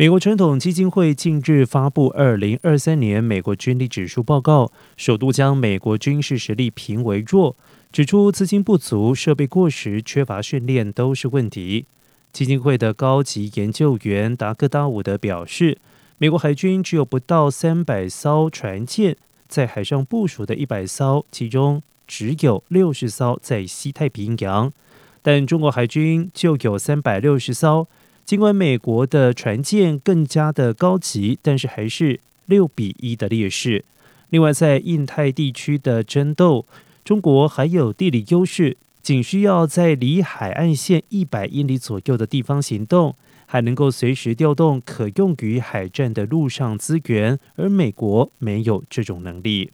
美国传统基金会近日发布二零二三年美国军力指数报告，首度将美国军事实力评为弱，指出资金不足、设备过时、缺乏训练都是问题。基金会的高级研究员达克达伍德表示，美国海军只有不到三百艘船舰，在海上部署的一百艘，其中只有六十艘在西太平洋，但中国海军就有三百六十艘。尽管美国的船舰更加的高级，但是还是六比一的劣势。另外，在印太地区的争斗，中国还有地理优势，仅需要在离海岸线一百英里左右的地方行动，还能够随时调动可用于海战的陆上资源，而美国没有这种能力。